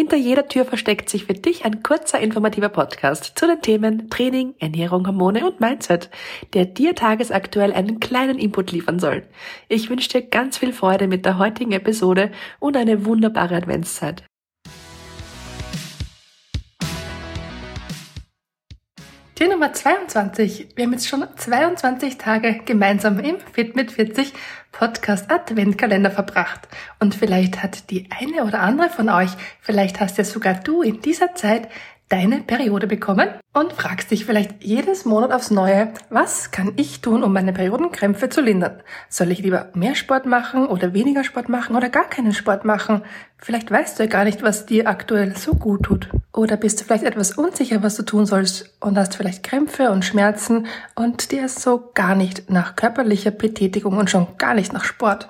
Hinter jeder Tür versteckt sich für dich ein kurzer informativer Podcast zu den Themen Training, Ernährung, Hormone und Mindset, der dir tagesaktuell einen kleinen Input liefern soll. Ich wünsche dir ganz viel Freude mit der heutigen Episode und eine wunderbare Adventszeit. Tür Nummer 22. Wir haben jetzt schon 22 Tage gemeinsam im Fit mit 40 Podcast Adventkalender verbracht. Und vielleicht hat die eine oder andere von euch, vielleicht hast ja sogar du in dieser Zeit deine Periode bekommen und fragst dich vielleicht jedes Monat aufs Neue, was kann ich tun, um meine Periodenkrämpfe zu lindern? Soll ich lieber mehr Sport machen oder weniger Sport machen oder gar keinen Sport machen? Vielleicht weißt du ja gar nicht, was dir aktuell so gut tut. Oder bist du vielleicht etwas unsicher, was du tun sollst und hast vielleicht Krämpfe und Schmerzen und dir ist so gar nicht nach körperlicher Betätigung und schon gar nicht nach Sport.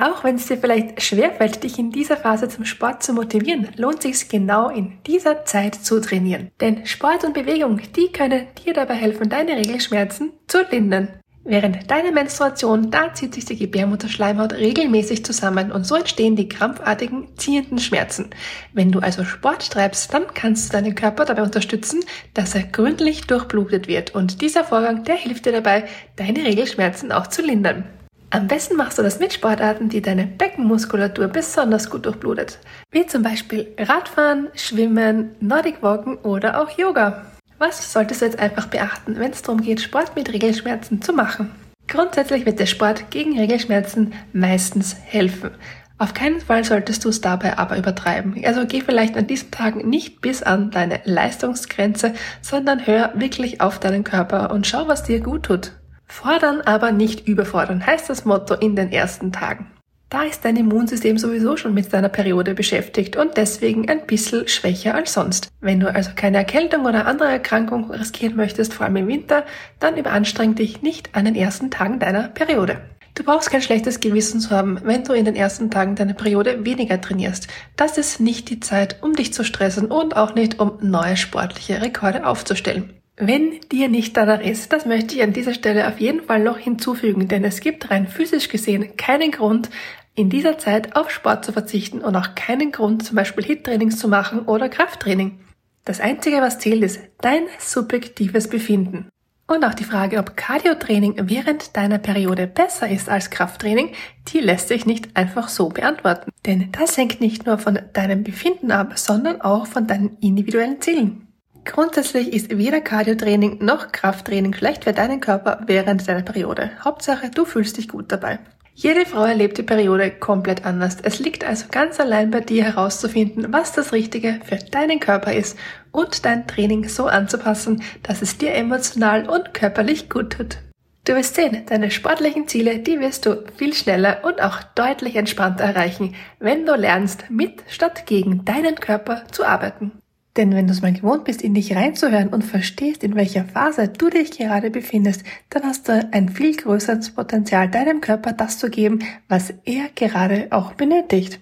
Auch wenn es dir vielleicht schwerfällt, dich in dieser Phase zum Sport zu motivieren, lohnt sich genau in dieser Zeit zu trainieren. Denn Sport und Bewegung, die können dir dabei helfen, deine Regelschmerzen zu lindern. Während deiner Menstruation, da zieht sich die Gebärmutterschleimhaut regelmäßig zusammen und so entstehen die krampfartigen, ziehenden Schmerzen. Wenn du also Sport treibst, dann kannst du deinen Körper dabei unterstützen, dass er gründlich durchblutet wird und dieser Vorgang, der hilft dir dabei, deine Regelschmerzen auch zu lindern. Am besten machst du das mit Sportarten, die deine Beckenmuskulatur besonders gut durchblutet, wie zum Beispiel Radfahren, Schwimmen, Nordic Walken oder auch Yoga. Was solltest du jetzt einfach beachten, wenn es darum geht, Sport mit Regelschmerzen zu machen? Grundsätzlich wird der Sport gegen Regelschmerzen meistens helfen. Auf keinen Fall solltest du es dabei aber übertreiben. Also geh vielleicht an diesen Tagen nicht bis an deine Leistungsgrenze, sondern hör wirklich auf deinen Körper und schau, was dir gut tut. Fordern, aber nicht überfordern, heißt das Motto in den ersten Tagen. Da ist dein Immunsystem sowieso schon mit deiner Periode beschäftigt und deswegen ein bisschen schwächer als sonst. Wenn du also keine Erkältung oder andere Erkrankung riskieren möchtest, vor allem im Winter, dann überanstreng dich nicht an den ersten Tagen deiner Periode. Du brauchst kein schlechtes Gewissen zu haben, wenn du in den ersten Tagen deiner Periode weniger trainierst. Das ist nicht die Zeit, um dich zu stressen und auch nicht, um neue sportliche Rekorde aufzustellen. Wenn dir nicht danach ist, das möchte ich an dieser Stelle auf jeden Fall noch hinzufügen, denn es gibt rein physisch gesehen keinen Grund, in dieser Zeit auf Sport zu verzichten und auch keinen Grund, zum Beispiel Hit-Trainings zu machen oder Krafttraining. Das Einzige, was zählt, ist dein subjektives Befinden. Und auch die Frage, ob Cardio-Training während deiner Periode besser ist als Krafttraining, die lässt sich nicht einfach so beantworten. Denn das hängt nicht nur von deinem Befinden ab, sondern auch von deinen individuellen Zielen. Grundsätzlich ist weder Cardiotraining noch Krafttraining schlecht für deinen Körper während deiner Periode. Hauptsache, du fühlst dich gut dabei. Jede Frau erlebt die Periode komplett anders. Es liegt also ganz allein bei dir herauszufinden, was das Richtige für deinen Körper ist und dein Training so anzupassen, dass es dir emotional und körperlich gut tut. Du wirst sehen, deine sportlichen Ziele, die wirst du viel schneller und auch deutlich entspannter erreichen, wenn du lernst, mit statt gegen deinen Körper zu arbeiten. Denn wenn du es mal gewohnt bist, in dich reinzuhören und verstehst, in welcher Phase du dich gerade befindest, dann hast du ein viel größeres Potenzial, deinem Körper das zu geben, was er gerade auch benötigt.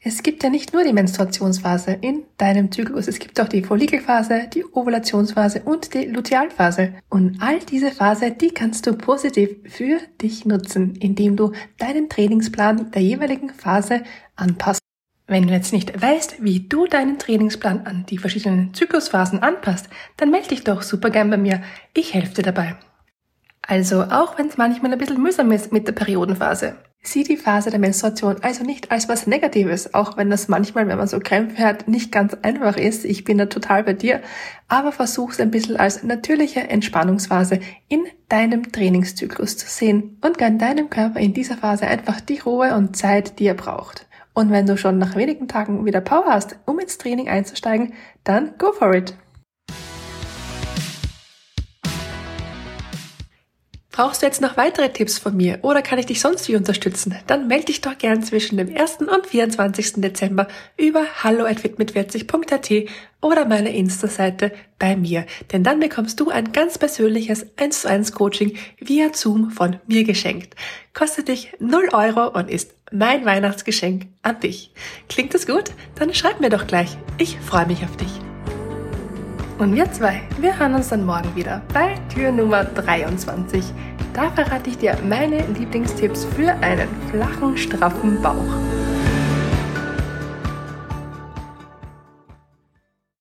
Es gibt ja nicht nur die Menstruationsphase in deinem Zyklus, es gibt auch die Follikelphase, die Ovulationsphase und die Lutealphase. Und all diese Phase, die kannst du positiv für dich nutzen, indem du deinen Trainingsplan der jeweiligen Phase anpasst. Wenn du jetzt nicht weißt, wie du deinen Trainingsplan an die verschiedenen Zyklusphasen anpasst, dann melde dich doch super gern bei mir. Ich helfe dir dabei. Also, auch wenn es manchmal ein bisschen mühsam ist mit der Periodenphase, sieh die Phase der Menstruation also nicht als was Negatives, auch wenn das manchmal, wenn man so Krämpfe hat, nicht ganz einfach ist. Ich bin da total bei dir, aber versuch es ein bisschen als natürliche Entspannungsphase in deinem Trainingszyklus zu sehen und gönn deinem Körper in dieser Phase einfach die Ruhe und Zeit, die er braucht. Und wenn du schon nach wenigen Tagen wieder Power hast, um ins Training einzusteigen, dann go for it! Brauchst du jetzt noch weitere Tipps von mir oder kann ich dich sonst wie unterstützen? Dann melde dich doch gern zwischen dem 1. und 24. Dezember über hallo@mit40.at oder meiner Insta-Seite bei mir, denn dann bekommst du ein ganz persönliches 1 zu 1 Coaching via Zoom von mir geschenkt. Kostet dich 0 Euro und ist mein Weihnachtsgeschenk an dich. Klingt das gut? Dann schreib mir doch gleich. Ich freue mich auf dich. Und wir zwei, wir hören uns dann morgen wieder bei Tür Nummer 23. Da verrate ich dir meine Lieblingstipps für einen flachen, straffen Bauch.